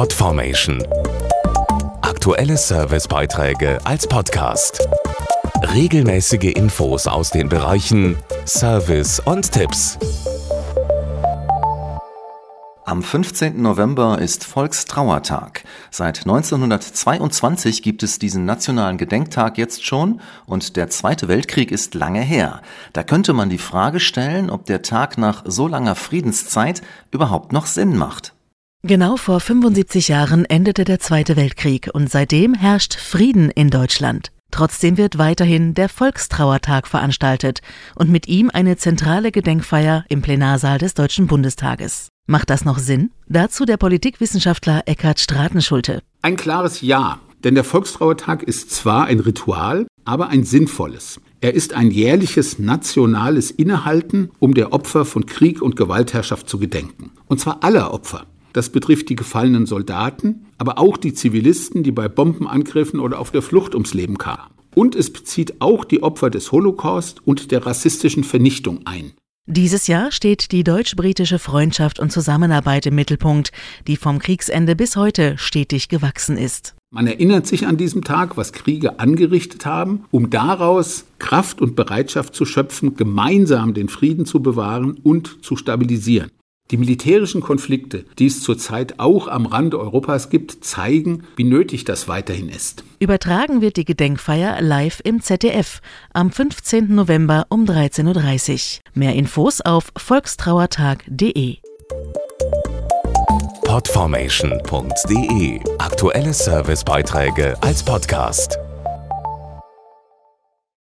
Podformation. Aktuelle Servicebeiträge als Podcast. Regelmäßige Infos aus den Bereichen Service und Tipps. Am 15. November ist Volkstrauertag. Seit 1922 gibt es diesen nationalen Gedenktag jetzt schon und der Zweite Weltkrieg ist lange her. Da könnte man die Frage stellen, ob der Tag nach so langer Friedenszeit überhaupt noch Sinn macht. Genau vor 75 Jahren endete der Zweite Weltkrieg und seitdem herrscht Frieden in Deutschland. Trotzdem wird weiterhin der Volkstrauertag veranstaltet und mit ihm eine zentrale Gedenkfeier im Plenarsaal des Deutschen Bundestages. Macht das noch Sinn? Dazu der Politikwissenschaftler Eckhard Stratenschulte. Ein klares Ja, denn der Volkstrauertag ist zwar ein Ritual, aber ein sinnvolles. Er ist ein jährliches nationales Innehalten, um der Opfer von Krieg und Gewaltherrschaft zu gedenken. Und zwar aller Opfer. Das betrifft die gefallenen Soldaten, aber auch die Zivilisten, die bei Bombenangriffen oder auf der Flucht ums Leben kamen. Und es bezieht auch die Opfer des Holocaust und der rassistischen Vernichtung ein. Dieses Jahr steht die deutsch-britische Freundschaft und Zusammenarbeit im Mittelpunkt, die vom Kriegsende bis heute stetig gewachsen ist. Man erinnert sich an diesem Tag, was Kriege angerichtet haben, um daraus Kraft und Bereitschaft zu schöpfen, gemeinsam den Frieden zu bewahren und zu stabilisieren. Die militärischen Konflikte, die es zurzeit auch am Rand Europas gibt, zeigen, wie nötig das weiterhin ist. Übertragen wird die Gedenkfeier live im ZDF am 15. November um 13.30 Uhr. Mehr Infos auf volkstrauertag.de. Podformation.de Aktuelle Servicebeiträge als Podcast.